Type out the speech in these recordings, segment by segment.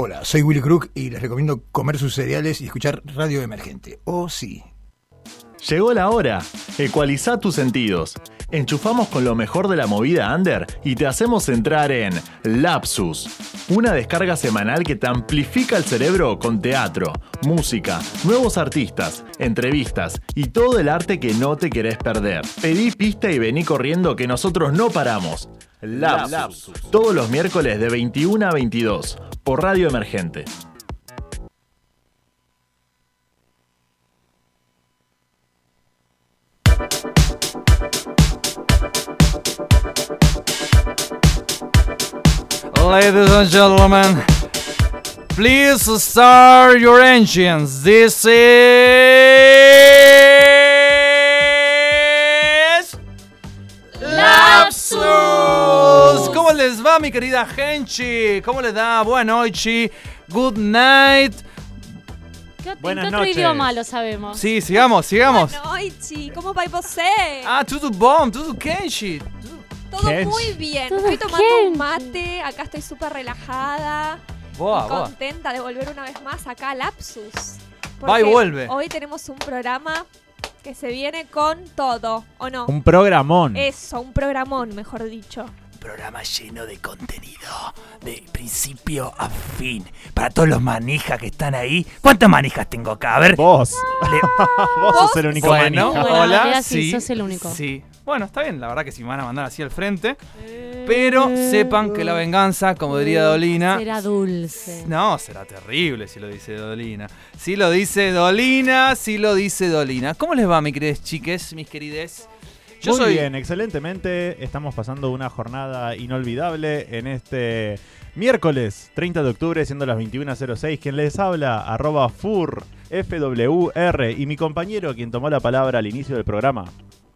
Hola, soy Willy Crook y les recomiendo comer sus cereales y escuchar Radio Emergente. Oh, sí. Llegó la hora. Ecualiza tus sentidos. Enchufamos con lo mejor de la movida under y te hacemos entrar en Lapsus, una descarga semanal que te amplifica el cerebro con teatro, música, nuevos artistas, entrevistas y todo el arte que no te querés perder. Pedí pista y vení corriendo que nosotros no paramos. Lapsus, todos los miércoles de 21 a 22 por Radio Emergente. Ladies and gentlemen, please start your engines. This is. ¿Cómo les va, mi querida Genchi? ¿Cómo les da? Buenas noches. Good night. ¿Qué, ¿En Buenas qué otro noches. idioma lo sabemos? Sí, sigamos, sigamos. Noichi, ¿cómo vai você? Ah, tudo bom, tudo Kenshi. Todo muy bien. Todo Estoy tomando un mate, acá estoy súper relajada. Boa, y boa. contenta de volver una vez más acá a Lapsus. Va y vuelve. Hoy tenemos un programa que se viene con todo, ¿o no? Un programón. Eso, un programón, mejor dicho. Programa lleno de contenido, de principio a fin. Para todos los manijas que están ahí. ¿Cuántas manijas tengo acá? A ver. Vos. le- Vos sos el único Bueno, manija. Bueno, hola, sí, sí, sos el único. Sí. Bueno, está bien, la verdad que si me van a mandar así al frente. Pero sepan que la venganza, como diría Dolina. Será dulce. No, será terrible si lo dice Dolina. Si lo dice Dolina, si lo dice Dolina. ¿Cómo les va, mis queridas chiques, mis querides? Yo Muy soy. bien, excelentemente. Estamos pasando una jornada inolvidable en este miércoles 30 de octubre, siendo las 21.06. Quien les habla, arroba fur, FWR, y mi compañero, quien tomó la palabra al inicio del programa.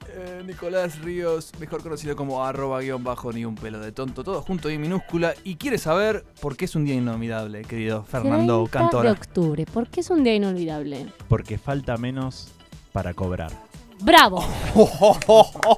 Eh, Nicolás Ríos, mejor conocido como arroba guion bajo ni un pelo de tonto, todo junto y minúscula. Y quiere saber por qué es un día inolvidable, querido Fernando 30 de octubre. ¿Por qué es un día inolvidable? Porque falta menos para cobrar. ¡Bravo!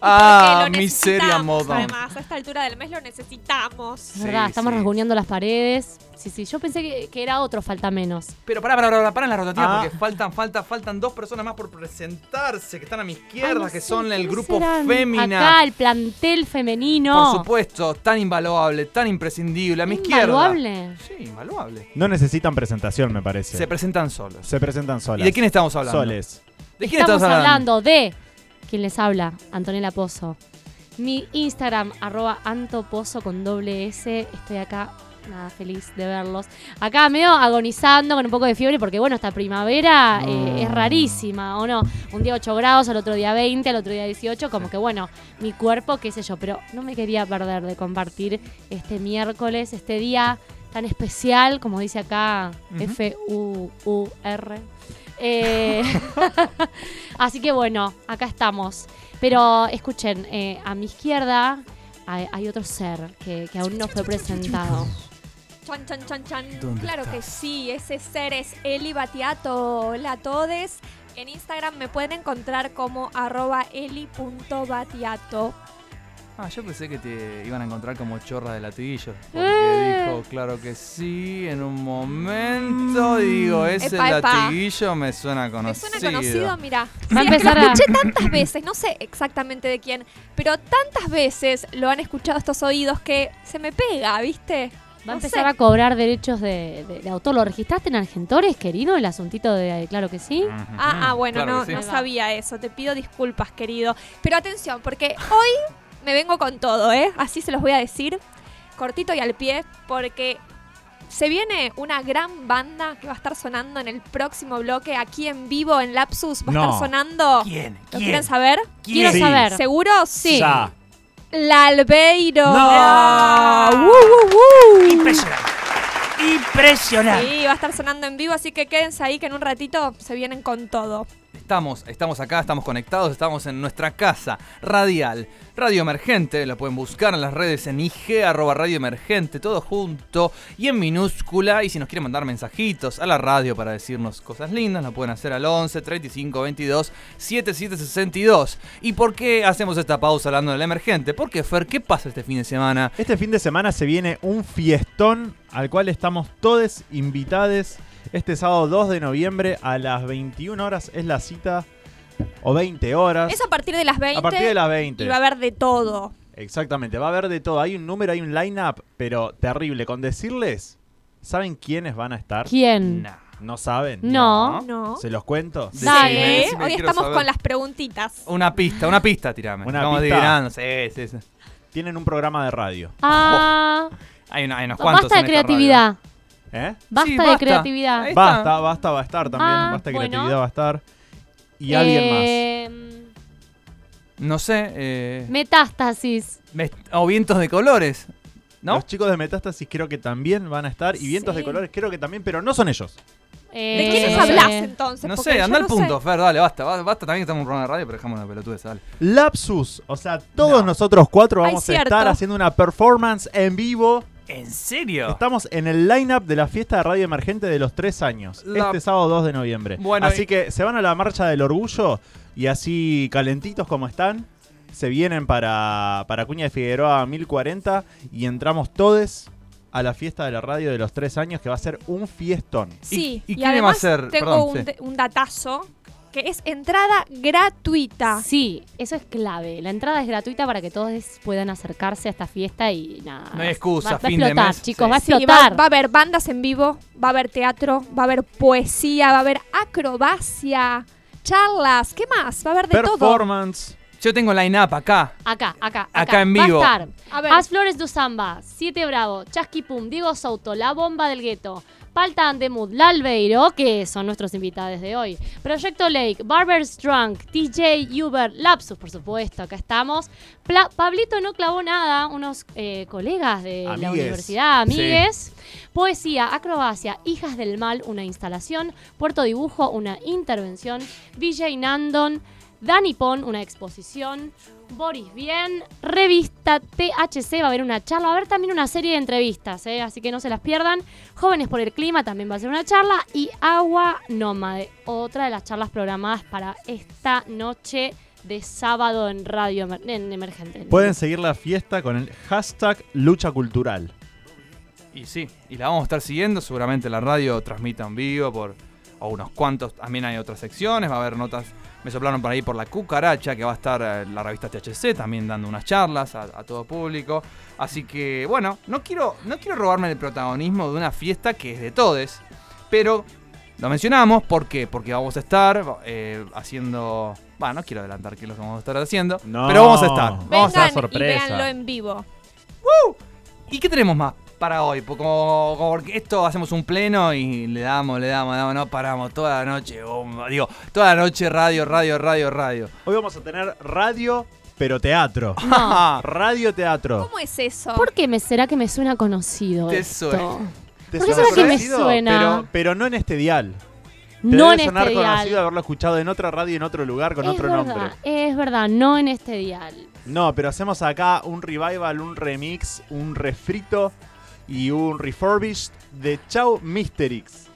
ah, miseria moda. Además, a esta altura del mes lo necesitamos. Es verdad, Sí, estamos sí. rasguñando las paredes. Sí, sí, yo pensé que, que era otro, falta menos. Pero pará, pará, pará, pará en la rotativa Ah. porque faltan, faltan, faltan dos personas más por presentarse que están a mi izquierda, Ay, no que sé, son el ¿quiénes grupo? Fémina. Acá, el plantel femenino. Por supuesto, tan invaluable, tan imprescindible. A mi izquierda. Invaluable. Sí, invaluable. No necesitan presentación, me parece. Se presentan solos. Se presentan solas. ¿Y de quién estamos hablando? Soles. ¿De quién Estamos estás hablando? hablando de quien les habla, Antonella Pozo. Mi Instagram, arroba antopozo con doble S. Estoy acá, nada, feliz de verlos. Acá medio agonizando con un poco de fiebre porque, bueno, esta primavera eh, es rarísima, ¿o no? Un día 8 grados, al otro día 20, al otro día 18, como que, bueno, mi cuerpo, qué sé yo. Pero no me quería perder de compartir este miércoles, este día tan especial, como dice acá. F-U-U-R. Eh, así que bueno, acá estamos. Pero escuchen, eh, a mi izquierda hay, hay otro ser que, que aún no fue presentado. Chan, chan, chan, chan. ¿Dónde Claro está? que sí, ese ser es Eli Batiato. Hola a todos. En Instagram me pueden encontrar como arroba eli.batiato. Ah, yo pensé que te iban a encontrar como chorra de latillo. Porque Eh. dijo, claro que sí, en un momento. Digo, ese Epa, epa. latiguillo me suena ¿Me conocido. suena conocido? Mira. Sí, es que lo escuché tantas veces, no sé exactamente de quién, pero tantas veces lo han escuchado estos oídos que se me pega, ¿viste? Va a No empezar sé. a cobrar derechos de, de- de autor. ¿Lo registraste en Argentores, querido? El asuntito de Claro que sí. Ah, ah, bueno, claro no, sí. sabía eso. Te pido disculpas, querido. Pero atención, porque hoy me vengo con todo, ¿eh? Así se los voy a decir, cortito y al pie, porque se viene una gran banda que va a estar sonando en el próximo bloque aquí en vivo en Lapsus. Va a estar sonando. ¿Quién? ¿Lo ¿Quién? quieren saber? Quiero Sí. saber. ¿Seguro? Sí. Ya. La Albeiro. No. ¡Uh, uh, uh! Impresionante. Impresionante. Sí, va a estar sonando en vivo, así que quédense ahí que en un ratito se vienen con todo. Estamos, estamos acá, estamos conectados, estamos en nuestra casa radial, Radio Emergente, la pueden buscar en las redes en IG, arroba Radio Emergente, todo junto y en minúscula. Y si nos quieren mandar mensajitos a la radio para decirnos cosas lindas, lo pueden hacer al 11 35 22 77 62. ¿Y por qué hacemos esta pausa hablando del Emergente? Porque, Fer, ¿qué pasa este fin de semana? Este fin de semana se viene un fiestón al cual estamos todos invitados. Este sábado 2 de noviembre a las 21 horas es la cita, o 20 horas. Es a partir de las 20. a partir de las 20. Y va a haber de todo. Exactamente, va a haber de todo. Hay un número, hay un line-up, pero terrible. Con decirles, ¿saben quiénes van a estar? ¿Quién? Nah. ¿No saben? No. No. ¿Se los cuento? Sí, Dale. decime, decime, Hoy estamos saber. con las preguntitas. Una pista, una pista, tirame. Una Estamos pista. adivinando, sí, sí, sí. Tienen un programa de radio. Ah, Hay, una- hay unos cuantos basta de radio. ¿Eh? Basta Sí, de creatividad. Basta, basta va a estar también. Ah, basta de bueno. creatividad va a estar. Y alguien Eh, No sé, eh, Metástasis. me- o vientos de colores, más. ¿no? Los chicos de Metástasis creo que también van a estar. Y Vientos Sí. de Colores creo que también, pero no son ellos. ¿De Eh, quiénes no sé. hablas entonces? No sé, anda al no punto, sé. Fer, dale, basta, ba- basta también que estamos en un programa de radio, pero dejamos la pelotudez, dale. Lapsus. O sea, todos No. nosotros cuatro Ay, vamos a estar haciendo una performance en vivo. ¿En serio? Estamos en el lineup de la fiesta de radio emergente de los tres años. La- Este sábado 2 de noviembre. Bueno, así y- que se van a la marcha del orgullo y así calentitos como están. Se vienen para, para Cuña de Figueroa 1040 y entramos todos a la fiesta de la radio de los tres años que va a ser un fiestón. Sí, ¿Y- y y, quién va a además ser? tengo Perdón, un, sí. de- un datazo que es entrada gratuita. Sí, eso es clave. La entrada es gratuita para que todos puedan acercarse a esta fiesta y nada. No hay excusa, Va, va a fin de explotar, mes, chicos, sí. va a Sí, va, explotar. va a haber bandas en vivo, va a haber teatro, va a haber poesía, va a haber acrobacia, charlas, ¿qué más? Va a haber de todo. Performance. Yo tengo line-up acá. Acá, acá, acá. Acá en vivo. Va a estar A ver, As Flores do Samba, Siete Bravo, Chasqui Pum, Diego Souto, La Bomba del Gueto, Palta Andemud, Lalbeiro, que son nuestros invitados de hoy. Proyecto Lake, Barber's Drunk, TJ Uber, Lapsus, por supuesto, acá estamos. Pla- Pablito no clavó nada, unos eh, colegas de la universidad, amigues. Poesía, acrobacia, Hijas del Mal, una instalación. Puerto Dibujo, una intervención. VJ Nandon, Dani Pon, una exposición. Boris Bien, revista THC, va a haber una charla, va a haber también una serie de entrevistas, ¿eh? así que no se las pierdan. Jóvenes por el Clima también va a ser una charla y Agua Nómade, otra de las charlas programadas para esta noche de sábado en Radio Emer- en Emergente. Pueden seguir la fiesta con el hashtag lucha cultural. Y sí, y la vamos a estar siguiendo. Seguramente la radio transmita en vivo por o unos cuantos. También hay otras secciones. Va a haber notas. Me soplaron por ahí por la cucaracha, que va a estar eh, la revista THC también dando unas charlas a, a todo público. Así que, bueno, no quiero, no quiero robarme el protagonismo de una fiesta que es de todes. Pero lo mencionamos, ¿por qué? Porque vamos a estar eh, haciendo. Bueno, no quiero adelantar qué es lo que vamos a estar haciendo. No. Pero vamos a estar. Vamos a y sorpresa. véanlo en vivo. ¿Y qué tenemos más para hoy? Porque como, como porque esto hacemos un pleno y le damos, le damos, le damos, no paramos toda la noche. digo, toda la noche radio, radio, radio, radio. Hoy vamos a tener radio, pero teatro. No. Radio teatro. ¿Cómo es eso? ¿Por qué me será que me suena conocido Te esto? suena. ¿Te ¿Por qué suena será que me suena? Pero, pero no en este dial. Te No en debe sonar este conocido dial. haberlo escuchado en otra radio, en otro lugar, con es otro verdad, nombre. es verdad, no en este dial. No, pero hacemos acá un revival, un remix, un refrito y un refurbished de Chau Mysterix.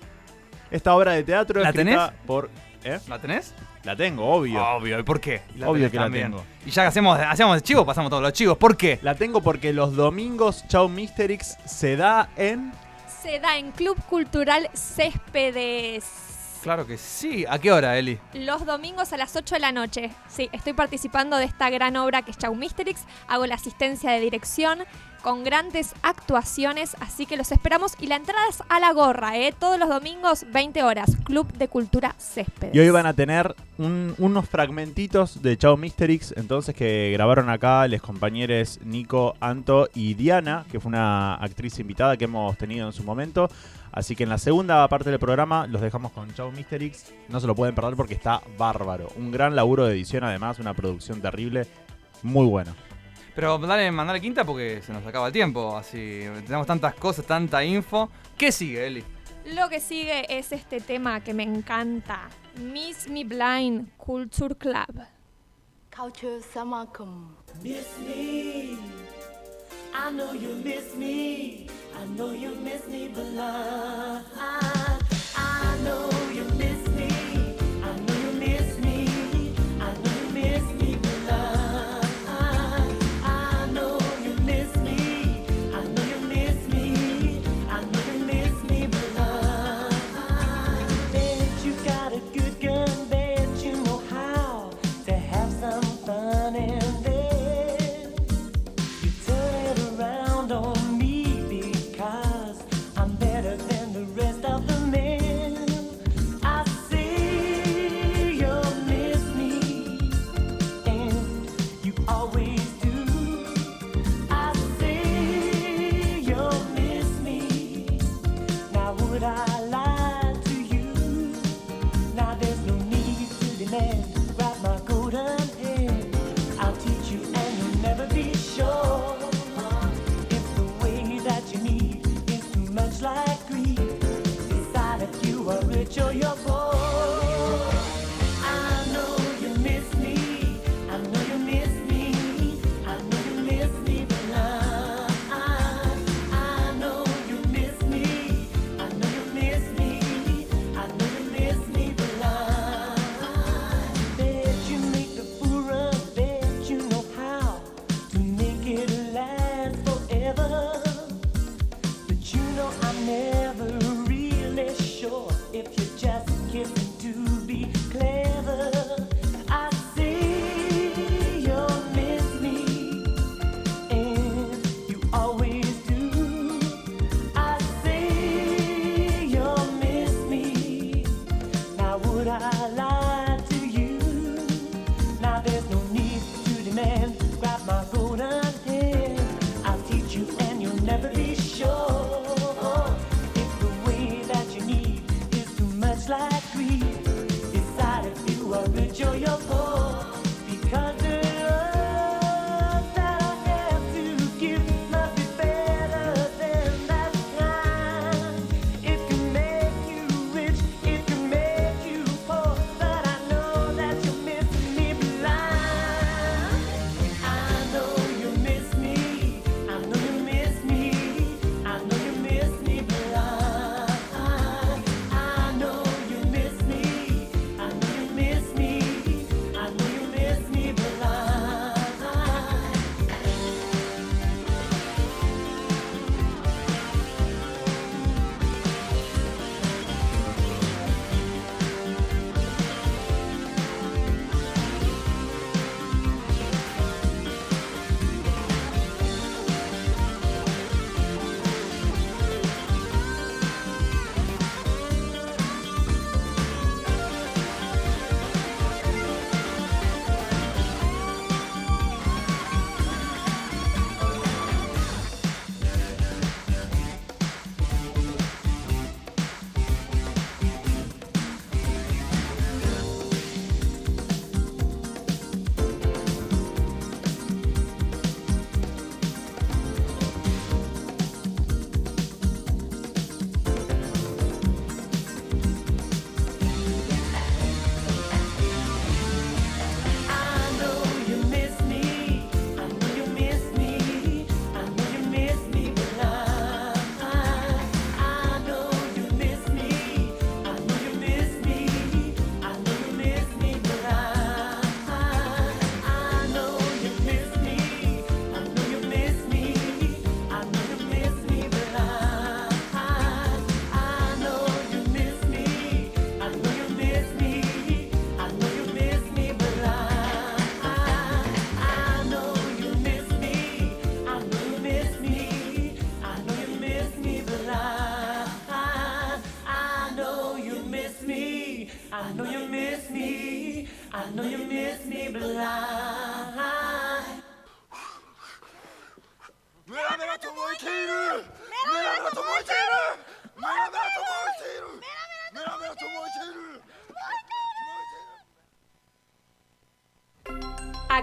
Esta obra de teatro ¿La escrita tenés? por... ¿Eh? ¿La tenés? La tengo, obvio. Obvio, ¿y por qué? Y Obvio que la también. tengo. Y ya que hacemos, hacemos de chivos, pasamos todos los chivos. ¿Por qué? La tengo porque los domingos Chau Mysterix se da en... Se da en Club Cultural Céspedes. Claro que sí. ¿A qué hora, Eli? Los domingos a las 8 de la noche. Sí, estoy participando de esta gran obra que es Chau Mysterix. Hago la asistencia de dirección con grandes actuaciones, así que los esperamos. Y la entrada es a la gorra, ¿eh? Todos los domingos, 20 horas. Club de Cultura Céspedes. Y hoy van a tener un- unos fragmentitos de Chau Mysterix, entonces que grabaron acá los compañeros Nico, Anto y Diana, que fue una actriz invitada que hemos tenido en su momento. Así que en la segunda parte del programa los dejamos con Chau Misterix. No se lo pueden perder porque está bárbaro. Un gran laburo de edición, además, una producción terrible. Muy buena. Pero dale, mandale quinta porque se nos acaba el tiempo. Así tenemos tantas cosas, tanta info. ¿Qué sigue, Eli? Lo que sigue es este tema que me encanta: Miss Me Blind Culture Club. Culture Summer Miss Me. I know you miss me. I know you miss me, but love, I, I know.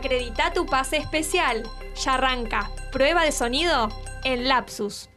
Acredita tu pase especial. Ya arranca. Prueba de sonido en Lapsus.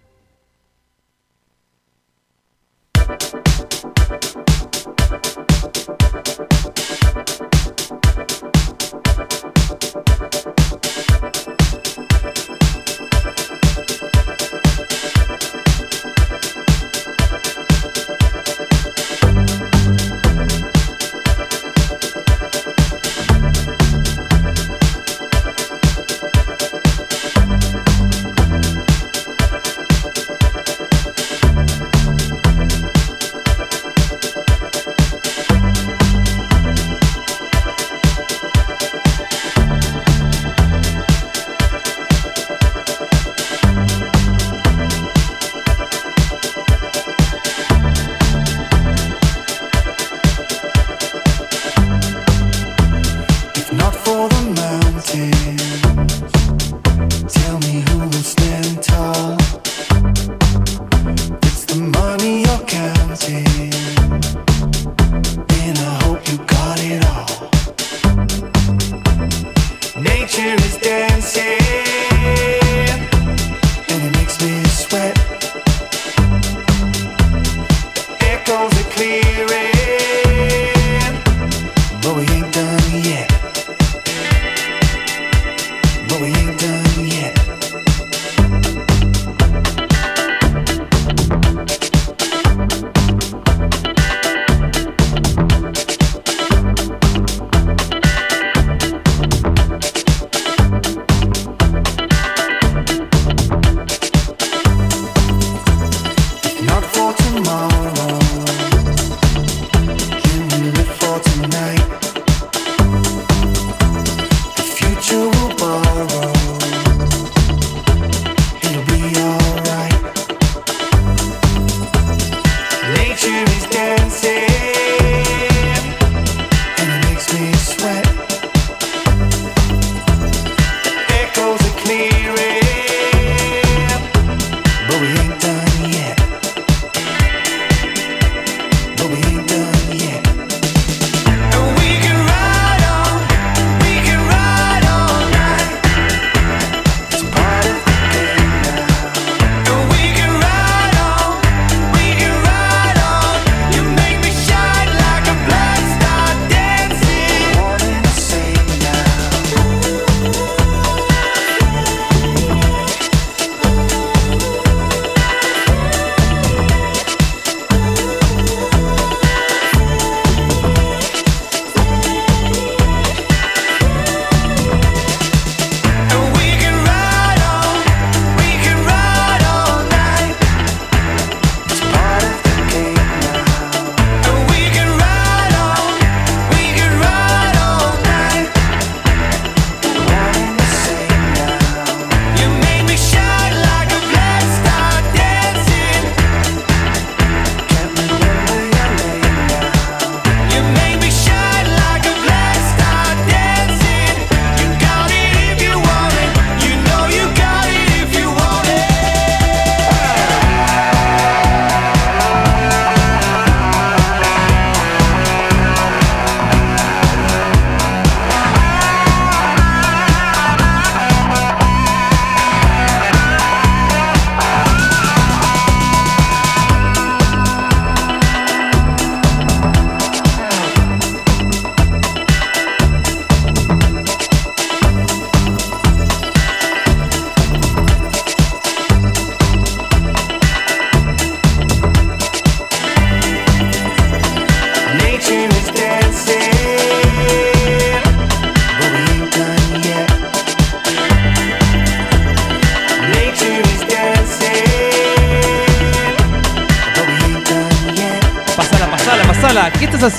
future is dead.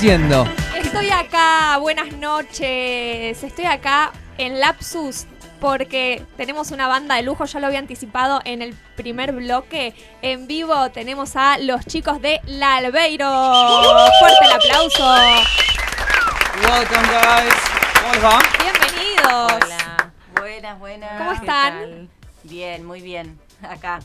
Estoy acá, buenas noches. Estoy acá en Lapsus porque tenemos una banda de lujo, ya lo había anticipado en el primer bloque. En vivo tenemos a los chicos de La Albeiro. Fuerte el aplauso. Welcome guys. ¿Cómo? Bienvenidos. Hola. Buenas, buenas. ¿Cómo están? Bien, muy bien. Acá.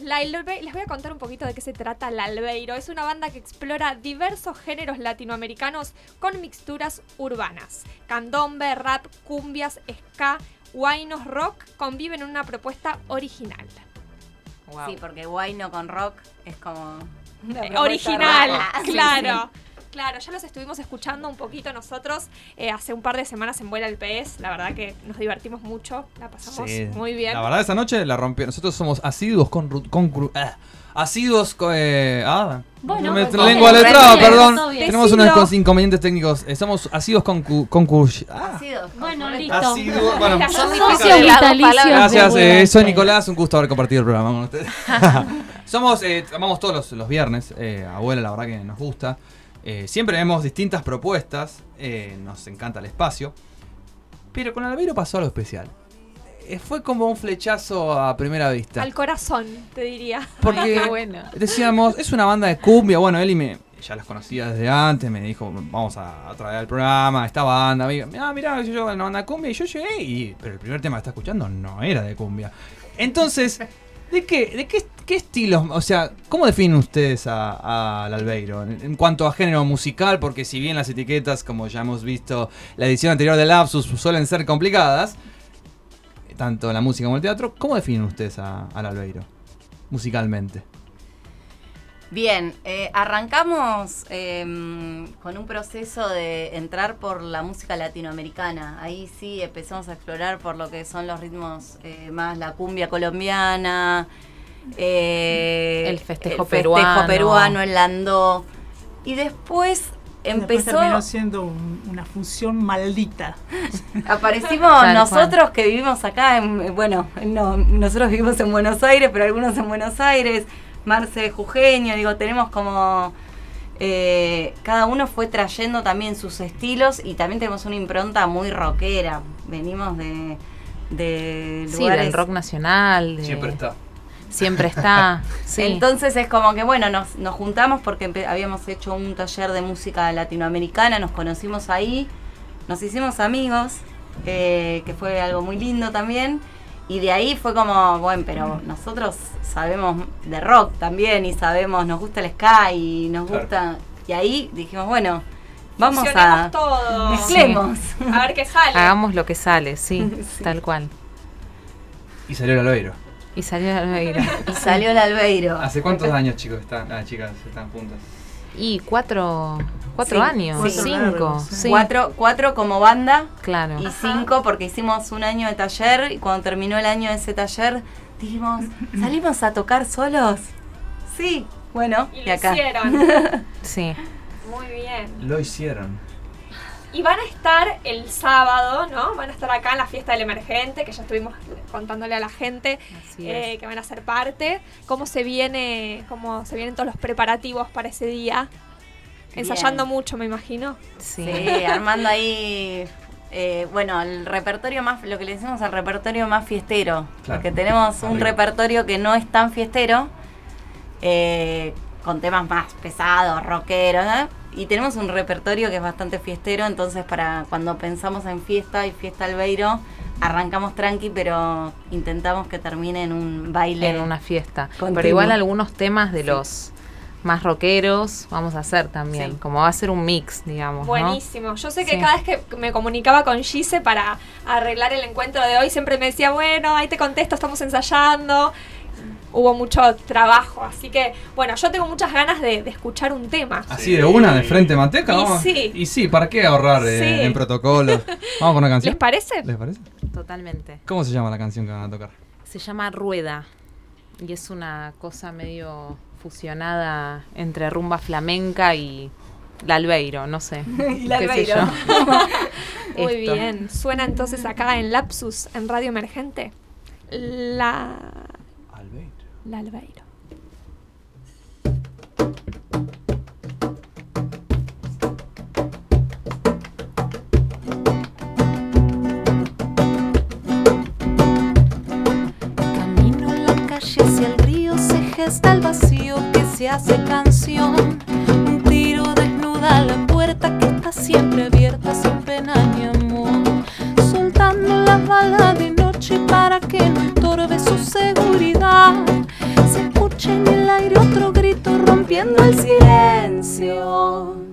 La les voy a contar un poquito de qué se trata La Albeiro. Es una banda que explora diversos géneros latinoamericanos con mixturas urbanas. Candombe, rap, cumbias, ska, guainos, rock conviven en una propuesta original. Sí, porque guaino con rock es como... Eh, original, claro. Claro, ya los estuvimos escuchando un poquito nosotros eh, hace un par de semanas en Vuela el PS. La verdad que nos divertimos mucho, la pasamos Sí. muy bien. La verdad, esa noche la rompió. Nosotros somos asiduos con. con cru- ah, asiduos con. eh, ah, Bueno, me pues, lengua bien, letrada, perdón. Tenemos unos inconvenientes técnicos. Eh, somos asiduos con. cu- con cu- ah, Bueno, listo. asiduos. Bueno, Son. Gracias, eh, al soy. Nicolás, un gusto haber compartido el programa con ustedes. Somos, eh, vamos todos los, los viernes, eh, abuela, la verdad que nos gusta. Eh, siempre vemos distintas propuestas, eh, nos encanta el espacio. Pero con Albeiro pasó algo especial. Eh, fue como un flechazo a primera vista. Al corazón, te diría. Porque bueno. decíamos, es una banda de cumbia. Bueno, Eli me, ya las conocía desde antes, me dijo, vamos a, a traer al programa esta banda. Me dijo, ah, mirá, yo una banda de cumbia. Y yo llegué, y, pero el primer tema que está escuchando no era de cumbia. Entonces, ¿de qué, de qué, qué estilos, o sea, cómo definen ustedes a- a- al Albeiro? En, cuanto a género musical, porque si bien las etiquetas, como ya hemos visto, la edición anterior de Lapsus suelen ser complicadas, tanto la música como el teatro, ¿cómo definen ustedes a- al Albeiro? Musicalmente. Bien, eh, arrancamos em, con un proceso de entrar por la música latinoamericana. Ahí sí empezamos a explorar por lo que son los ritmos eh, más la cumbia colombiana, eh, El festejo el peruano. peruano, el landó. Y después Después empezó, terminó siendo un- una fusión maldita. aparecimos Tal nosotros que vivimos acá, en, bueno, no, nosotros vivimos en Buenos Aires, pero algunos en Buenos Aires, Marce Jujeño, digo, tenemos como... eh, cada uno fue trayendo también sus estilos y también tenemos una impronta muy rockera. Venimos de, de Sí, lugares... del rock nacional. de- Siempre está. Siempre está. Sí. Entonces es como que bueno, nos, nos juntamos porque habíamos hecho un taller de música latinoamericana, nos conocimos ahí, nos hicimos amigos, eh, que fue algo muy lindo también. Y de ahí fue como, bueno, pero nosotros sabemos de rock también y sabemos, nos gusta el ska y nos Claro. gusta... Y ahí dijimos, bueno, vamos a... todo. Mezclemos. A ver qué sale. Hagamos lo que sale, sí, Sí. tal cual. Y salió el Albeiro. Y salió la Albeiro. Y salió el Albeiro. ¿Hace cuántos años, chicos, están, ah, chicas, están juntas? Y cuatro, cuatro Sí, años, sí. cinco, Largo, sí. Cuatro, cuatro como banda Claro. y cinco porque hicimos un año de taller y cuando terminó el año de ese taller dijimos, ¿salimos a tocar solos? Sí, bueno, Y y, lo acá. hicieron. Sí. Muy bien. Lo hicieron. Y van a estar el sábado, ¿no? Van a estar acá en la fiesta del emergente, que ya estuvimos contándole a la gente eh, que van a ser parte. ¿Cómo se viene, cómo se vienen todos los preparativos para ese día? Ensayando Bien. mucho, me imagino. Sí. Sí, armando ahí, eh, bueno, el repertorio más, lo que le decimos el repertorio más fiestero, Claro. porque tenemos un Arriba. repertorio que no es tan fiestero, eh, con temas más pesados, rockeros, ¿eh? Y tenemos un repertorio que es bastante fiestero, entonces para cuando pensamos en fiesta y fiesta albeiro, arrancamos tranqui, pero intentamos que termine en un baile. en una fiesta. Continuo. Pero igual algunos temas de Sí. los más rockeros vamos a hacer también. Sí. Como va a ser un mix, digamos. ¿no? Buenísimo. Yo sé que Sí. cada vez que me comunicaba con Gise para arreglar el encuentro de hoy, siempre me decía, bueno, ahí te contesto, estamos ensayando. Hubo mucho trabajo, así que, bueno, yo tengo muchas ganas de, de escuchar un tema. Así de una, de frente manteca, Y vamos. sí. Y sí, ¿para qué ahorrar eh, Sí. en protocolos? Vamos con una ¿Les canción. parece? ¿Les parece? Totalmente. ¿Cómo se llama la canción que van a tocar? Se llama Rueda. Y es una cosa medio fusionada entre rumba flamenca y la albeiro, no sé. Y la albeiro. Muy Esto. bien. Suena entonces acá en Lapsus, en Radio Emergente. La. Albeiro. La Albeiro. Camino en la calle hacia el río, se gesta el vacío que se hace canción. Un tiro desnuda la puerta que está siempre abierta sin pena ni amor. Soltando la bala de noche para que no estorbe su seguridad. En el aire otro grito rompiendo el silencio.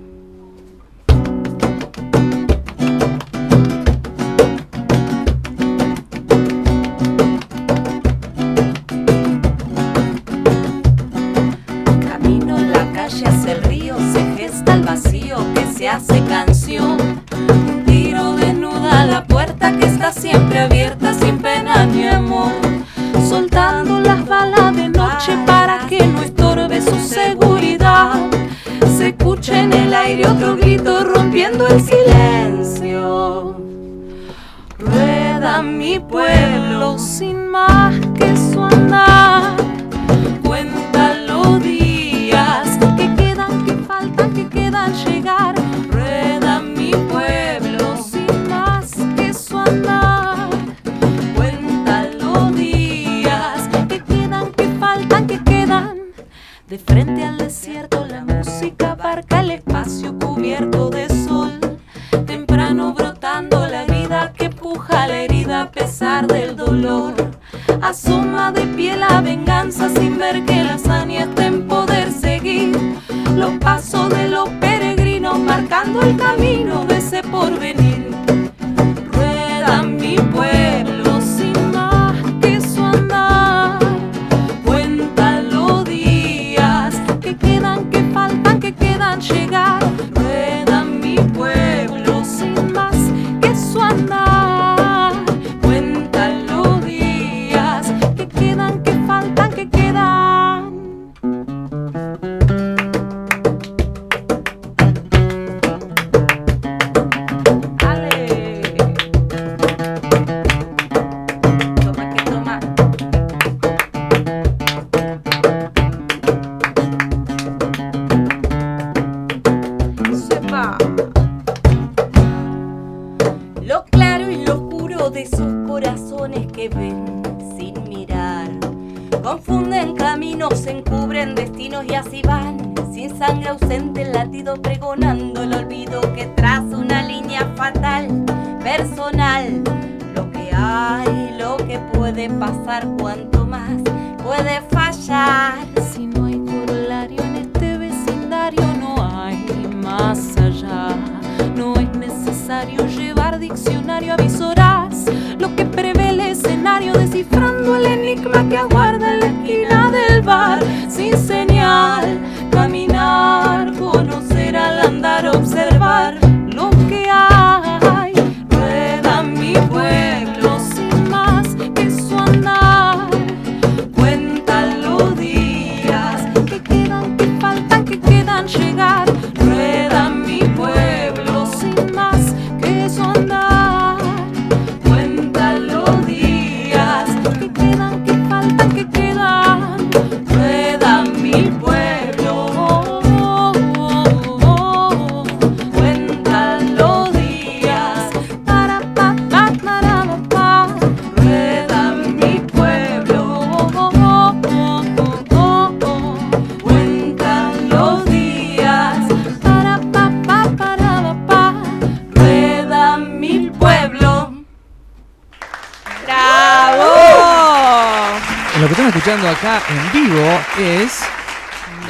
Escuchando acá en vivo es.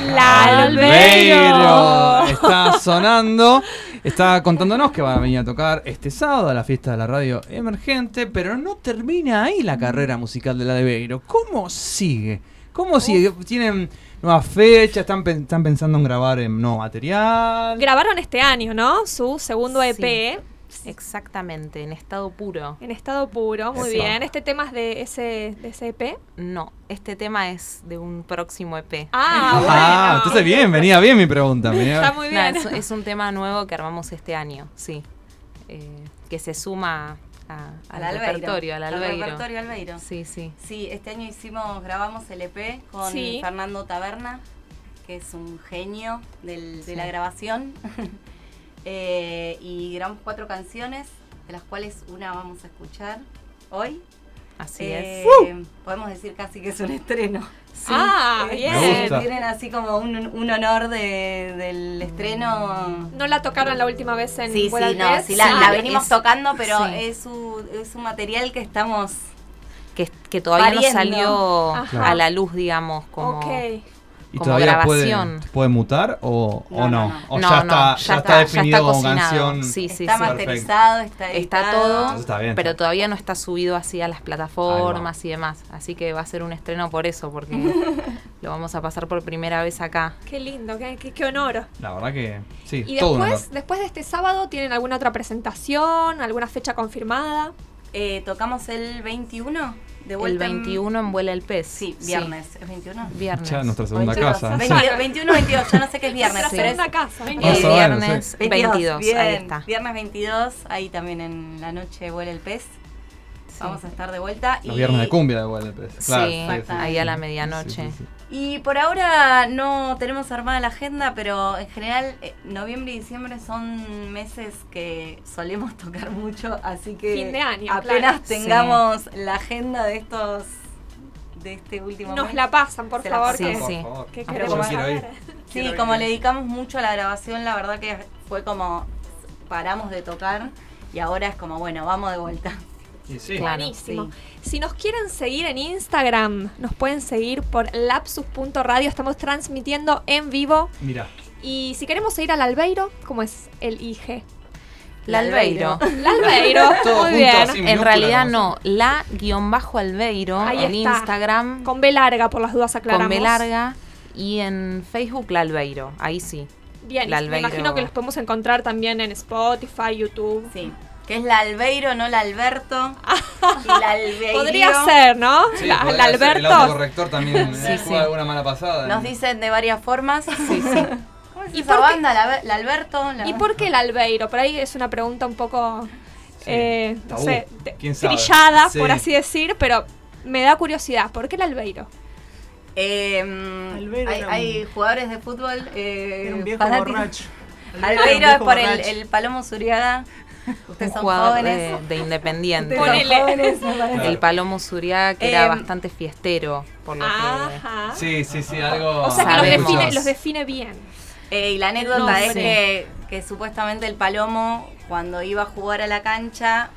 La Albeiro. Está sonando. Está contándonos que va a venir a tocar este sábado a la fiesta de la radio emergente, pero no termina ahí la carrera musical de la Albeiro. ¿Cómo sigue? ¿Cómo sigue? ¿Tienen nuevas fechas? ¿Están, pen- están pensando en grabar en nuevo material? Grabaron este año, ¿no? Su segundo EP. Sí. Exactamente, en estado puro. En estado puro, muy Eso. bien. ¿Este tema es de ese, de ese EP? No, este tema es de un próximo EP. Ah, bueno. Ah, entonces bien, venía bien mi pregunta. venía- Está muy bien. es, es un tema nuevo que armamos este año, sí. Eh, que se suma a- al Al Albeiro. repertorio, al Al Albeiro. repertorio Albeiro. Sí, sí. Sí, este año hicimos, grabamos el EP con Sí. Fernando Taberna, que es un genio del- de la grabación. Eh, y grabamos cuatro canciones, de las cuales una vamos a escuchar hoy. Así Eh, es. Podemos decir casi que es un estreno. Sí. Ah, Eh, bien. Tienen así como un, un honor de- del estreno. ¿No la tocaron la última vez en Sí, sí, no, Veces? sí, la, Ah, la venimos es- tocando, pero sí. es, un, es un material que estamos Que, que todavía Pariendo. no salió Ajá. a la luz, digamos, como... Ok. ¿Y como todavía puede, grabación. puede mutar o, o No, no? no, no. ¿O ya, no, está, ya, está, definido como cocinado. canción? Sí, sí, está sí. masterizado, está Está todo, está bien. pero todavía no está subido así a las plataformas y demás. Así que va a ser un estreno por eso, porque lo vamos a pasar por primera vez acá. Qué lindo, qué, qué- qué honor. La verdad que sí, Y todo después, después de este sábado, ¿tienen alguna otra presentación? ¿Alguna fecha confirmada? Eh, tocamos el 21 de El vuelta. en- 21 en Vuela el Pez. Sí, viernes. ¿Es 21? Viernes. Ya nuestra segunda 22, casa. 22, 21, 22, ya no sé qué es viernes. Nuestra pero es- segunda casa. Eh, Más o menos, viernes sí. 22, bien, ahí está. Viernes 22, ahí también en la noche vuela el pez. Vamos a estar de vuelta. Los y- viernes de cumbia de vuelta. Claro, sí, ahí a la medianoche. Y por ahora no tenemos armada la agenda, pero en general eh, noviembre y diciembre son meses que solemos tocar mucho, así que Fin de año, apenas claro. tengamos la agenda de estos de este último Nos mes, la pasan, por se favor, Sí. favor. que Ah, queremos. Sí, como ir. le dedicamos mucho a la grabación, la verdad que fue como paramos de tocar y ahora es como, bueno, vamos de vuelta. Sí. Buenísimo. Si nos quieren seguir en Instagram, nos pueden seguir por lapsus.radio. Estamos transmitiendo en vivo. Mira. Y si queremos seguir al Albeiro, ¿cómo es el IG? La Albeiro. La Albeiro, Todo muy bien. En realidad no, la guion bajo Albeiro Ahí en está. Instagram Con B larga, por las dudas aclaramos. con B larga y en Facebook la Albeiro, ahí sí. Bien, La me imagino que los podemos encontrar también en Spotify, YouTube. Sí. Que es la Albeiro, no la Alberto. la Albeiro. Podría ser, ¿no? Sí, la, podría la ser. El Alberto. autocorrector también Sí, eh, sí. juega alguna mala pasada. Nos dicen de varias formas. Sí, sí. ¿Cómo es ¿Y esa por qué- banda? La, la Alberto. la- ¿Y por qué el Albeiro? Por ahí es una pregunta un poco, eh, no Tabú. sé, trillada, Sí. por así decir, pero me da curiosidad. ¿Por qué el Albeiro? Eh, Albeiro hay, era un- hay jugadores de fútbol. Eh, Era un viejo borracho. Albeiro es por el, borracho. el Palomo Un Ustedes son jugador jóvenes. de, de Independiente. Jóvenes. El Palomo Zuriaga que era Em, bastante fiestero, por lo que... Ajá. Sí, sí, sí, algo. O sea que los define, los define bien. Eh, y la anécdota No es que, que supuestamente el Palomo, cuando iba a jugar a la cancha,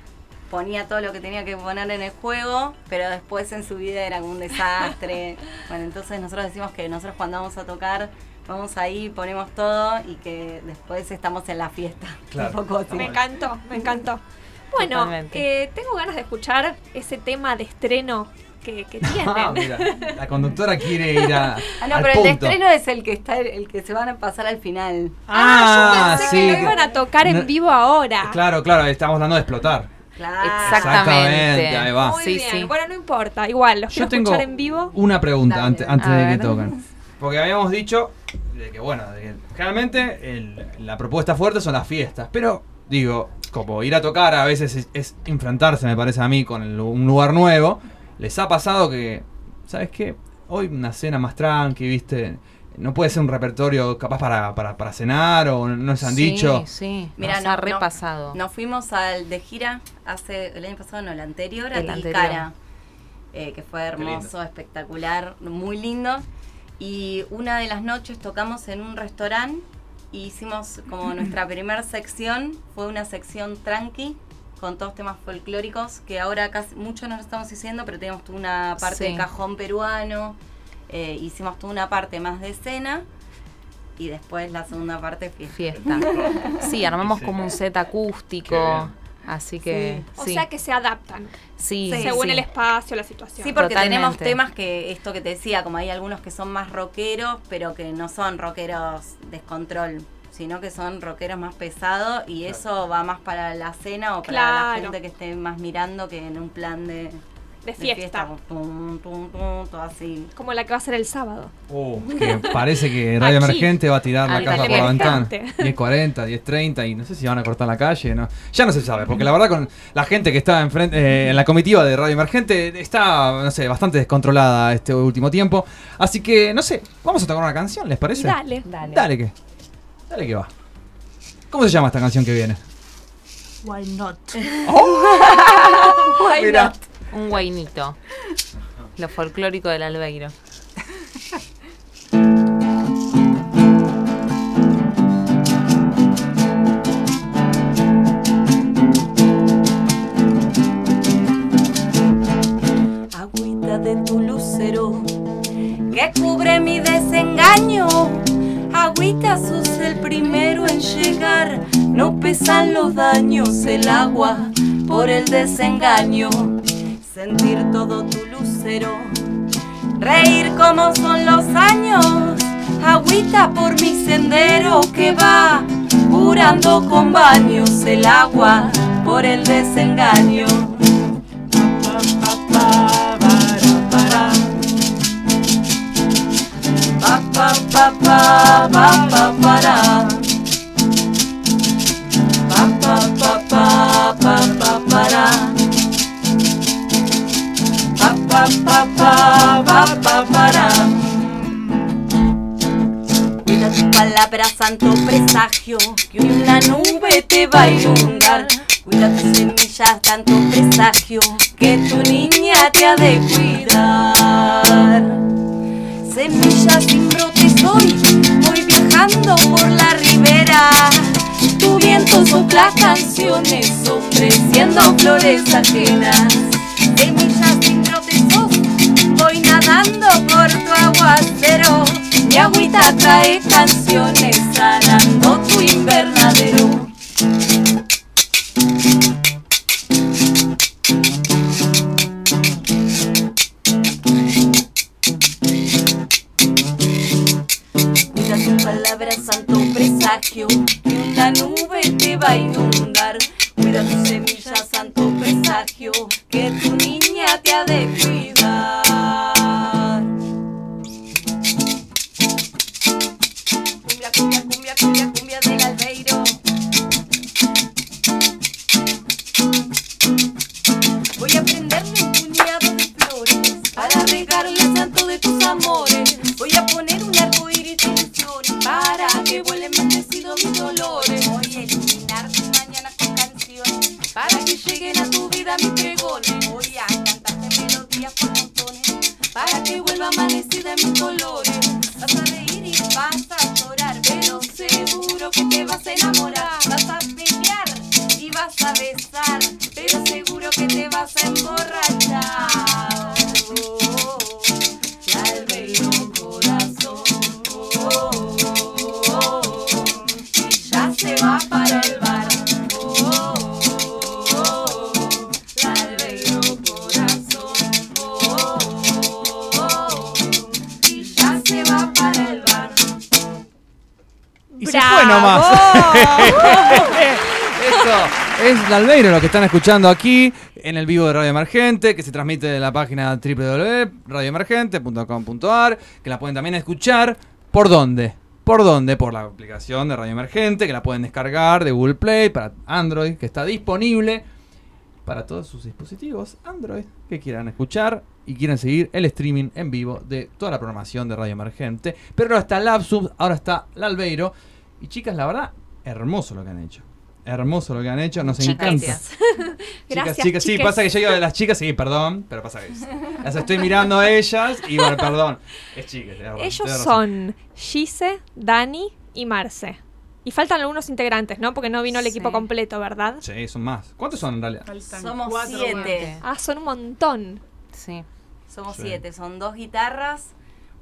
ponía todo lo que tenía que poner en el juego, pero después en su vida era como un desastre. bueno, entonces nosotros decimos que nosotros cuando vamos a tocar, vamos ahí, ponemos todo y que después estamos en la fiesta. Claro. Un poco así. Me encantó, me encantó. Bueno, eh, tengo ganas de escuchar ese tema de estreno que, que tienen. Ah, mira. La conductora quiere ir a. Ah, no, al pero el de punto. estreno es el que está el que se van a pasar al final. Ah, yo pensé sí. que lo iban a tocar en vivo ahora. Claro, claro, estamos hablando de explotar. Claro. Exactamente. ahí va. Muy Sí, bien. sí. Bueno, no importa. Igual, los Yo quiero tengo escuchar en vivo. una pregunta Dale, antes, antes de que toquen. Porque habíamos dicho de que, bueno, de que generalmente el- la propuesta fuerte son las fiestas. Pero, digo, como ir a tocar a veces es, es enfrentarse, me parece a mí, con el- un lugar nuevo. ¿Les ha pasado que, ¿sabes qué? Hoy una cena más tranqui, ¿viste? No puede ser un repertorio capaz para, para, para cenar o no les han Sí, dicho. Sí, Mira, nos no, ha no. repasado. Nos fuimos al de gira hace el año pasado, no, el anterior, a Tilcara, eh, que fue hermoso, espectacular, muy lindo. Y una de las noches tocamos en un restaurante y hicimos como nuestra primera sección, fue una sección tranqui con todos temas folclóricos que ahora casi mucho no lo estamos haciendo, pero teníamos toda una parte Sí. de cajón peruano, eh, hicimos toda una parte más de escena y después la segunda parte fiesta. Fiesta. Sí, armamos como un set Qué acústico. Así que. O sí. sea que se adaptan sí, según sí. el espacio, la situación. Sí, porque Totalmente. tenemos temas que, esto que te decía, como hay algunos que son más rockeros, pero que no son rockeros descontrol, sino que son rockeros más pesados y eso va más para la cena o para la gente que esté más mirando que en un plan de, de fiesta. como tum, tum, tum, todo así. Como la que va a ser el sábado. Uh, que parece que Radio Aquí. Emergente va a tirar la casa por la ventana. Emergente. 10.40, 10.30 y no sé si van a cortar la calle, no. Ya no se sabe, porque la verdad con la gente que está enfrente, eh, en la comitiva de Radio Emergente está, no sé, bastante descontrolada este último tiempo. Así que, no sé, vamos a tocar una canción, ¿les Y parece? dale. Dale. Dale que. Dale que va. ¿Cómo se llama esta canción que viene? Why not? Why Mira. not? Un guainito. Lo folclórico del Albeiro. Agüita de tu lucero que cubre mi desengaño. Agüita sos el primero en llegar. No pesan los daños, el agua por el desengaño sentir todo tu lucero, reír como son los años, agüita por mi sendero que va curando con baños el agua por el desengaño. Pa, pa, pa, santo presagio, que una nube te va a inundar. Cuida tus semillas, tanto presagio, que tu niña te ha de cuidar. Semillas sin brotes hoy, voy viajando por la ribera. Tu viento sopla canciones, ofreciendo flores ajenas. Semillas sin brotes hoy, voy nadando por tu aguacero. Mi agüita trae canciones, sanando tu invernadero. Mira tu palabra, santo presagio, que una nube te va a inundar. Cuida tu semilla, santo presagio, que tu niña te ha de. Amores. Voy a poner un arco iris de ilusiones para que vuelen bendecidos mis dolores. Voy a iluminar tu mañana con canciones para que lleguen a tu vida mis pregones. Voy a cantarte melodías por montones para que vuelva amanecida en mis colores. Vas a reír y vas a Eso es el Albeiro lo que están escuchando aquí en el vivo de Radio Emergente, que se transmite de la página www.radioemergente.com.ar, que la pueden también escuchar. ¿Por dónde? ¿Por dónde? Por la aplicación de Radio Emergente, que la pueden descargar de Google Play para Android, que está disponible para todos sus dispositivos Android que quieran escuchar y quieran seguir el streaming en vivo de toda la programación de Radio Emergente. Pero ahora está Lapsub, ahora está el Albeiro. Y chicas, la verdad, hermoso lo que han hecho. Hermoso lo que han hecho, nos Muchas encanta. gracias. Chicas, Gracias, chicas, sí, pasa que yo digo de las chicas, sí, perdón, pero pasa que las estoy mirando a ellas y bueno, perdón. Es chicas, razón, Ellos son Gise, Dani y Marce. Y faltan algunos integrantes, ¿no? Porque no vino el equipo completo, ¿verdad? Sí, son más. ¿Cuántos son en realidad? Somos siete. Ah, son un montón. Sí. Somos Sí. siete. Son dos guitarras,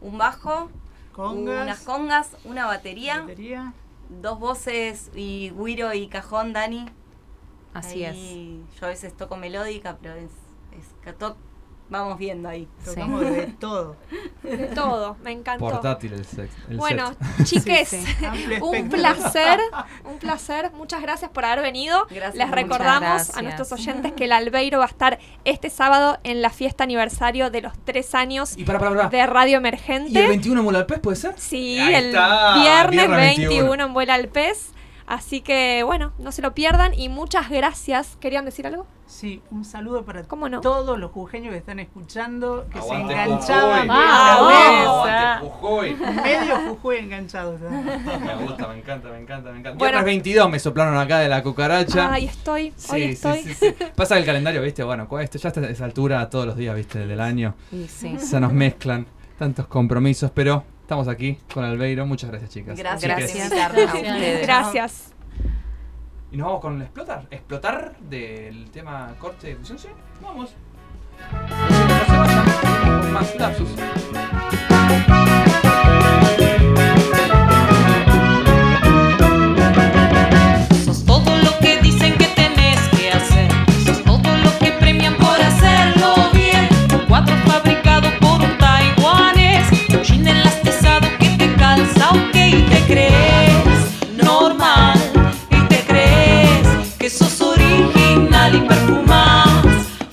un bajo, Congas. unas congas, una batería, Batería. Dos voces y guiro y cajón, Dani. Así Ahí Yo a veces toco melódica, pero es, es to- vamos viendo ahí. Tocamos de todo. De todo, me encantó. Portátil el sex. el Bueno, set. chiques, Sí, sí. Amplio un placer, un placer. Muchas gracias por haber venido. Gracias, Les recordamos gracias. a nuestros oyentes que el Albeiro va a estar este sábado en la fiesta aniversario de los tres años Y para, para, para. de Radio Emergente. ¿Y el 21 en Mulalpés puede ser? Sí, Ahí el está, viernes, viernes 21. 21 en Vuela al Pez. Así que, bueno, no se lo pierdan y muchas gracias. ¿Querían decir algo? Sí, un saludo para ¿Cómo no? todos los jujeños que están escuchando, que Aguante se enganchaban mesa. Medio Jujuy enganchados. Me gusta, me encanta, me encanta, me encanta. Bueno. Viernes 22 me soplaron acá de la cucaracha. Ahí estoy, hoy Sí, estoy. sí, sí, sí. Pasa el calendario, viste, bueno, esto ya está a esa altura todos los días, viste, del año. Y sí. Se nos mezclan tantos compromisos, pero estamos aquí con Albeiro. Muchas gracias, chicas. Gracias a ustedes. Gracias. Y nos vamos con el explotar. Explotar del tema corte de. Vamos. No se vayan, seguimos con más lapsus.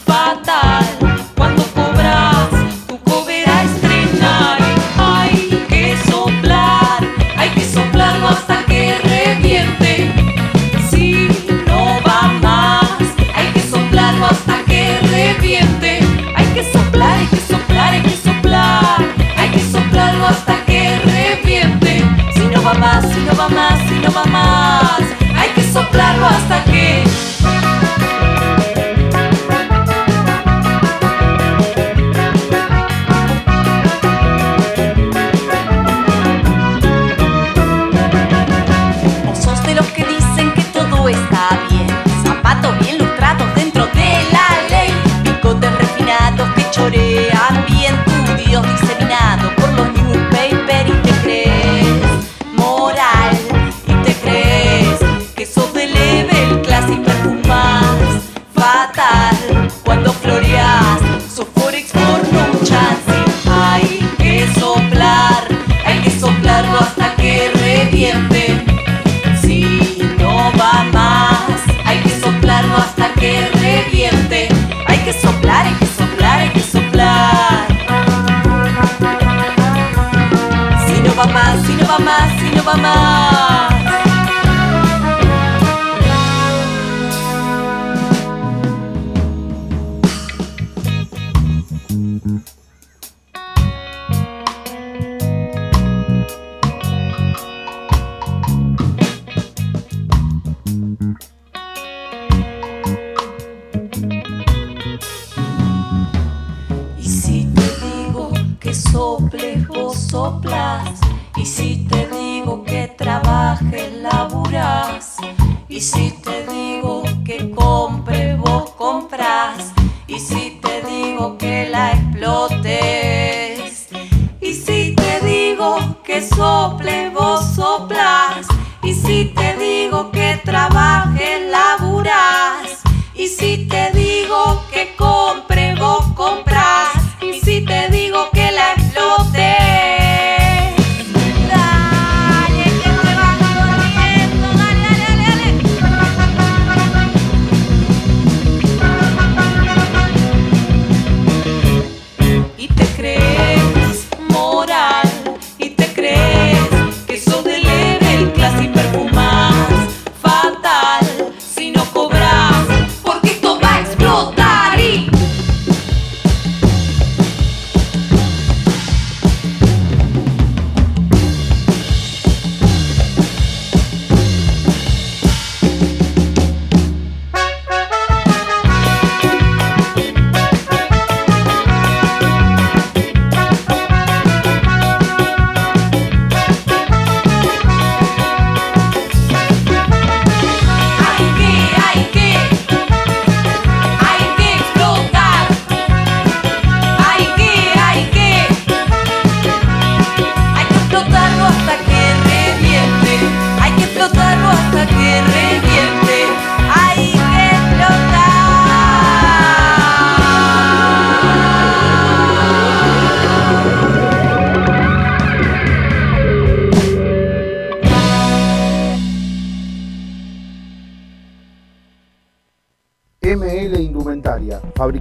fatal. Cuando cobras tu cobraré estrenar hay que soplar hay que soplarlo hasta que reviente. Si no va más hay que soplarlo hasta que reviente. Hay que soplar hay que soplar hay que soplar. Hay que soplarlo hasta que reviente. Si no va más si no va más si no va más hay que soplarlo hasta que. Y si te digo que trabajes, laburas. Y si te digo que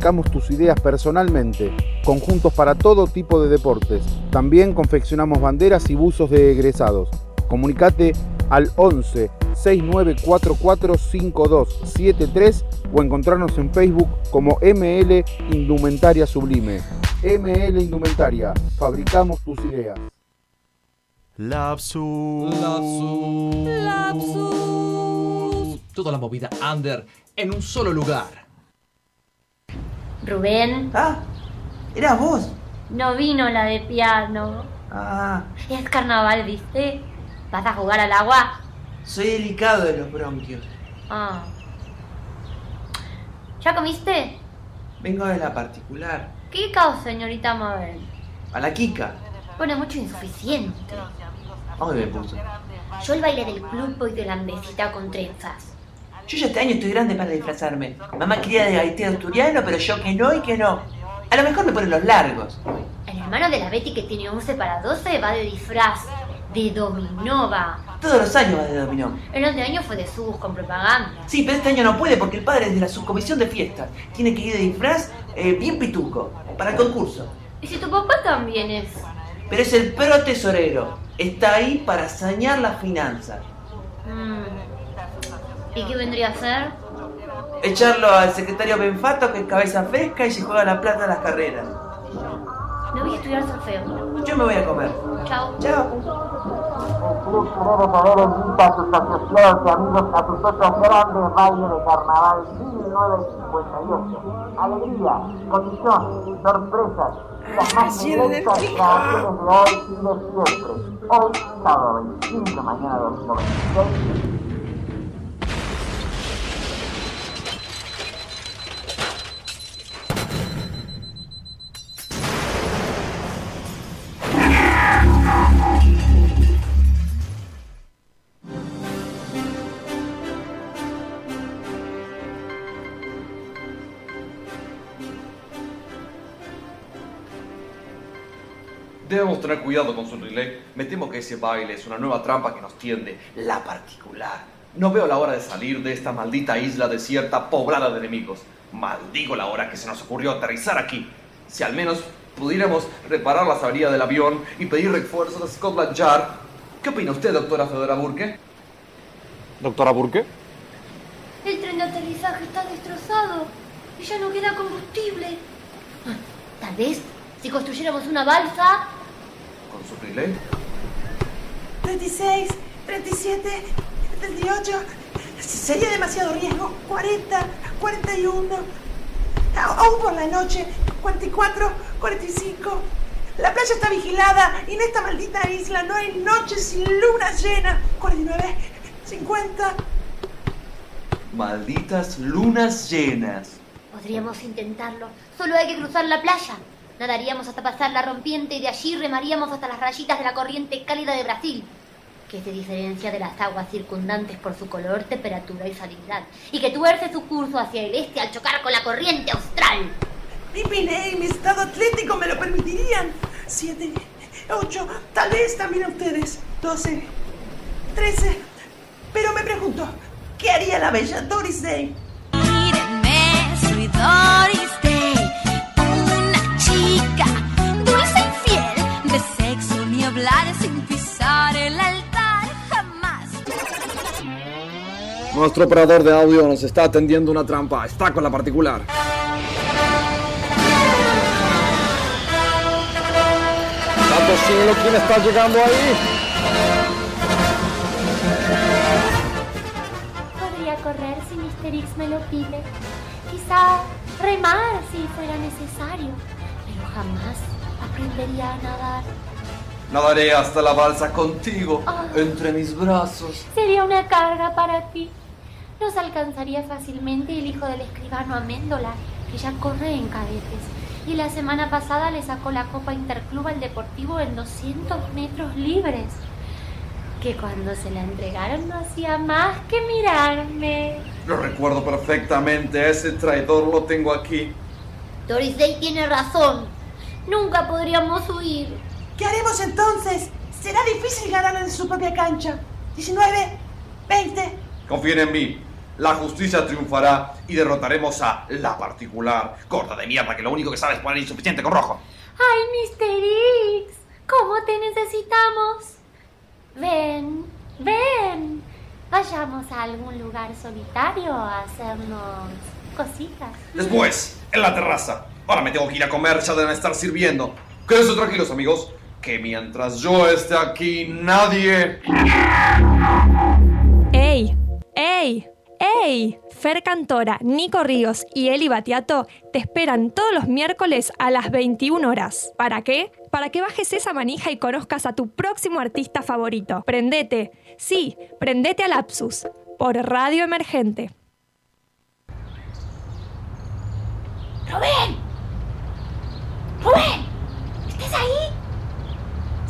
Fabricamos tus ideas personalmente. Conjuntos para todo tipo de deportes. También confeccionamos banderas y buzos de egresados. Comunicate al 11 6944 5273 o encontrarnos en Facebook como ML Indumentaria Sublime. ML Indumentaria. Fabricamos tus ideas. Lapsus. Toda la movida under en un solo lugar. Rubén. Ah, ¿eras vos? No vino la de piano. Ah, Es carnaval, ¿viste? ¿Vas a jugar al agua? soy delicado de los bronquios. Ah. ¿Ya comiste? Vengo de la particular. ¿Qué caos, señorita Mabel? A la Kika. Bueno, mucho insuficiente. ¿Dónde me puso? Yo el baile del club voy de landecita con trenzas. Yo ya este año estoy grande para disfrazarme. Mamá quería de gaitero asturiano, pero yo que no y que no. A lo mejor me ponen los largos. El hermano de la Betty que tiene 11 para 12 va de disfraz. De dominova. Todos los años va de dominó. El otro año fue de subus con propaganda. Sí, pero este año no puede porque el padre es de la subcomisión de fiestas. Tiene que ir de disfraz eh, bien pituco, para el concurso. ¿Y si tu papá también es? Pero es el pro tesorero. Está ahí para sanear las finanzas. Mm. ¿Y qué vendría a ser? Echarlo al secretario Benfato que es cabeza fresca y se juega la plata en las carreras. No voy a estudiar solfeo. Yo me voy a comer. Chao. Chao. Saber invita a sus asociados y amigos a sus otros grandes bailes de carnaval 1958. Alegría, condición, sorpresas las más violentas grabaciones de hoy y de siempre. Hoy, sábado 25, mañana domingo 26. Tener cuidado con su relay. Me temo que ese baile es una nueva trampa que nos tiende la particular. No veo la hora de salir de esta maldita isla desierta poblada de enemigos. Maldigo la hora que se nos ocurrió aterrizar aquí. Si al menos pudiéramos reparar las averías del avión y pedir refuerzos a Scotland Yard. ¿Qué opina usted, doctora Fedora Burke? Doctora Burke. El tren de aterrizaje está destrozado y ya no queda combustible. Ah, Tal vez si construyéramos una balsa. ¿Con su relay? 36, 37, 38. Sería demasiado riesgo. 40, 41. A- Aún por la noche. 44, 45. La playa está vigilada y en esta maldita isla no hay noches sin luna llena. 49, 50. Malditas lunas llenas. Podríamos intentarlo. Solo hay que cruzar la playa. Nadaríamos hasta pasar la rompiente y de allí remaríamos hasta las rayitas de la corriente cálida de Brasil, que se diferencia de las aguas circundantes por su color, temperatura y salinidad, y que tuerce su curso hacia el este al chocar con la corriente austral. Mi pine y mi estado atlético me lo permitirían. 7, 8, tal vez también ustedes. 12, 13. Pero me pregunto, ¿qué haría la bella Doris Day? Mírenme, soy Doris hablar sin pisar el altar jamás. Nuestro operador de audio nos está atendiendo una trampa. Está con la particular. Santo cielo, ¿quién está llegando ahí? Podría correr si Mr. X me lo pide. Quizá remar si fuera necesario. Pero jamás aprendería a nadar. Nadaré hasta la balsa contigo, entre mis brazos. Sería una carga para ti. Nos alcanzaría fácilmente el hijo del escribano Améndola, que ya corre en cadetes. Y la semana pasada le sacó la Copa Interclub al Deportivo en 200 metros libres. Que cuando se la entregaron no hacía más que mirarme. Lo recuerdo perfectamente, ese traidor lo tengo aquí. Doris Day tiene razón. Nunca podríamos huir. ¿Qué haremos entonces? Será difícil ganar en su propia cancha. 19, 20. Confíen en mí. La justicia triunfará y derrotaremos a la particular. Corta de mierda que lo único que sabe es poner insuficiente con rojo. ¡Ay, Mr. X! ¿Cómo te necesitamos? Ven, ven. Vayamos a algún lugar solitario a hacernos cositas. Después, en la terraza. Ahora me tengo que ir a comer, ya deben estar sirviendo. Quédense tranquilos, amigos. Que mientras yo esté aquí, nadie... ¡Ey! ¡Ey! ¡Ey! Fer Cantora, Nico Ríos y Eli Batiato te esperan todos los miércoles a las 21 horas. ¿Para qué? Para que bajes esa manija y conozcas a tu próximo artista favorito. Prendete. Sí, prendete a Lapsus. Por Radio Emergente. ¡Rubén! ¡Rubén! ¿Estás ahí?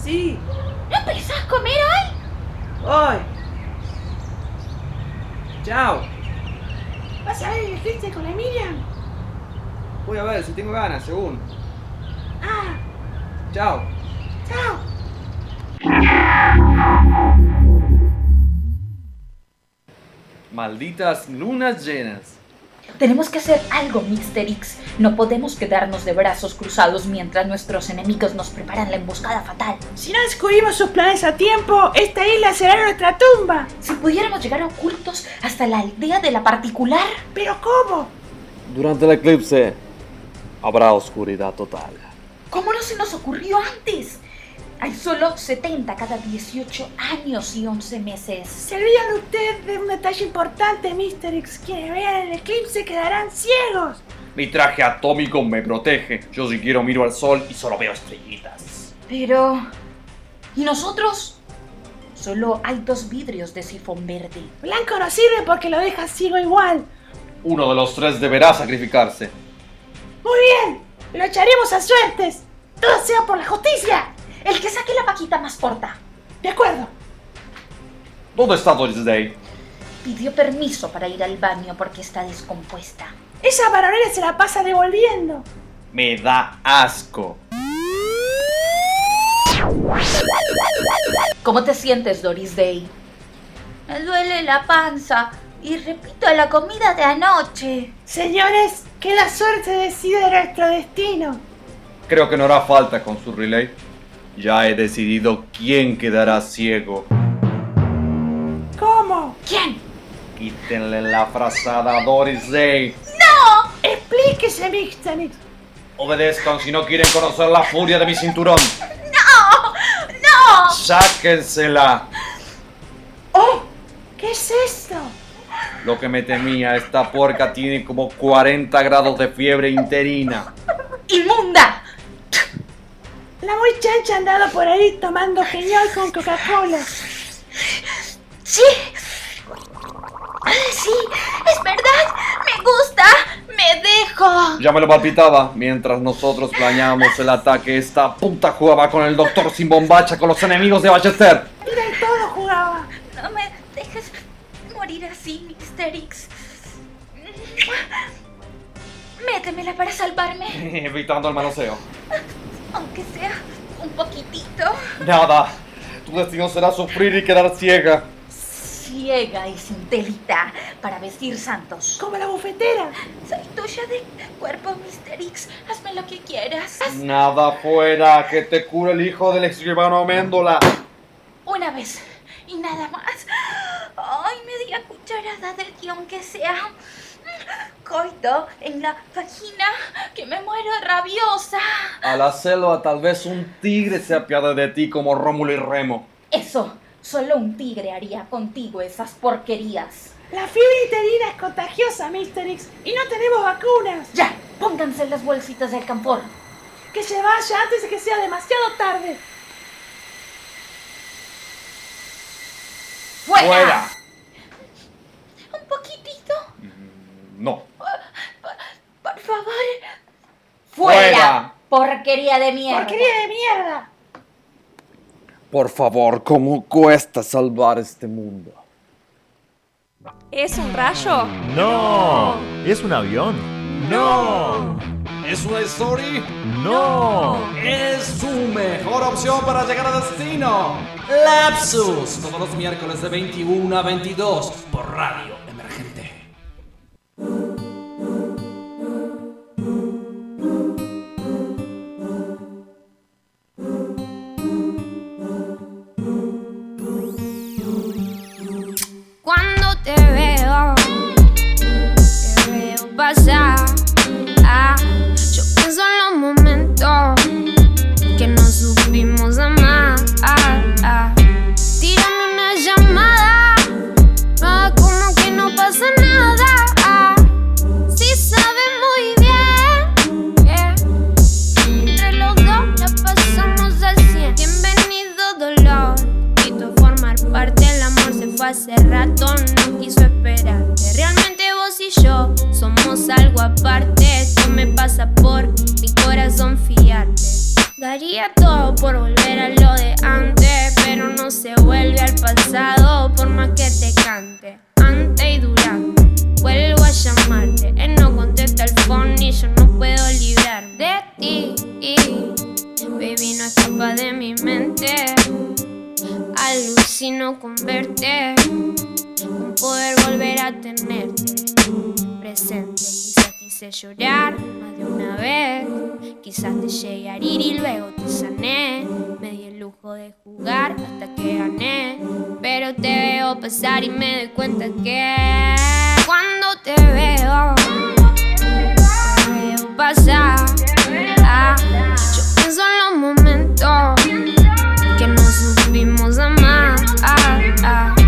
Sí, ¿No pensás comer hoy? hoy. Chao. ¿Vas a ver el eclipse con Emilia? Voy a ver si tengo ganas, según. Ah, Chao. chao. Malditas lunas llenas. Tenemos que hacer algo, Mr. X. No podemos quedarnos de brazos cruzados mientras nuestros enemigos nos preparan la emboscada fatal. Si no descubrimos sus planes a tiempo, esta isla será nuestra tumba. Si pudiéramos llegar ocultos hasta la aldea de la particular. ¿Pero cómo? Durante el eclipse habrá oscuridad total. ¿Cómo no se nos ocurrió antes? Hay solo 70 cada 18 años y 11 meses. Se olvidan usted de un detalle importante, Mr. X. Quienes vean el eclipse quedarán ciegos. Mi traje atómico me protege. Yo si quiero miro al sol y solo veo estrellitas. Pero... ¿Y nosotros? Solo hay dos vidrios de sifón verde. Blanco no sirve porque lo deja ciego igual. Uno de los tres deberá sacrificarse. Muy bien, lo echaremos a suertes. Todo sea por la justicia. El que saque la paquita más corta. De acuerdo. ¿Dónde está Doris Day? Pidió permiso para ir al baño porque está descompuesta. Esa varonera se la pasa devolviendo. Me da asco. ¿Cómo te sientes, Doris Day? Me duele la panza y repito la comida de anoche. Señores, que la suerte decida nuestro destino. Creo que no hará falta con su relay. Ya he decidido quién quedará ciego. ¿Cómo? ¿Quién? Quítenle la frazada a Doris Day. ¡No! Explíquese, Mixtanix. Obedezcan si no quieren conocer la furia de mi cinturón. ¡No! ¡No! ¡Sáquensela! ¡Oh! ¿Qué es esto? Lo que me temía, esta puerca tiene como 40 grados de fiebre interina. ¡Inmunda! La muy chancha ha andado por ahí tomando genial con Coca-Cola. Sí. Sí, es verdad. Me gusta. Me dejo. Ya me lo palpitaba. Mientras nosotros planeábamos el ataque, esta puta jugaba con el doctor sin bombacha con los enemigos de Ballester. Mira, y todo jugaba. No me dejes morir así, Mixterix. Métemela para salvarme, Evitando el manoseo. Aunque sea un poquitito. Nada. Tu destino será sufrir y quedar ciega. Ciega y sin telita para vestir santos. Como la bufetera. Soy tuya de cuerpo, Misterix. Hazme lo que quieras. Nada fuera que te cure el hijo del escribano Améndola. Una vez y nada más. Ay, media cucharada del guion que sea. Coito en la vagina, que me muero rabiosa. Al hacerlo, tal vez un tigre se apiade de ti como Rómulo y Remo. Eso, solo un tigre haría contigo esas porquerías. La fiebre interina es contagiosa, Misterix, y no tenemos vacunas. Ya, pónganse las bolsitas del camfor. Que se vaya antes de que sea demasiado tarde. ¡Fuera! Un poquitito, No. por favor. ¡Fuera! Porquería de mierda. ¡Porquería de mierda! Por favor, ¿cómo cuesta salvar este mundo? ¿Es un rayo? No. ¿Es un avión? No. ¿Es una story? No. Es su mejor opción para llegar a destino. Lapsus. Todos los miércoles de 21 a 22 por Radio Ah, yo pienso en los momentos que no supimos amar. Ah, ah. Tírame una llamada, como que no pasa nada. Ah, sí sabe muy bien que entre los dos la pasamos al cien. Bienvenido dolor, quito formar parte del amor se fue hace rato, aparte. Esto me pasa por mi corazón fiarte. Daría todo por volver a lo de antes, pero no se vuelve al pasado por más que te cante. Antes y durante, vuelvo a llamarte. Él no contesta el phone y yo no puedo librar de ti. Baby, no escapa de mi mente. Alucino con verte, con poder volver a tenerte presente hice llorar más de una vez. Quizás te llegué a herir y luego te sané. Me di el lujo de jugar hasta que gané. Pero te veo pasar y me doy cuenta que cuando te veo, te veo pasar. Ah, yo pienso en los momentos que nos supimos amar. Ah, ah.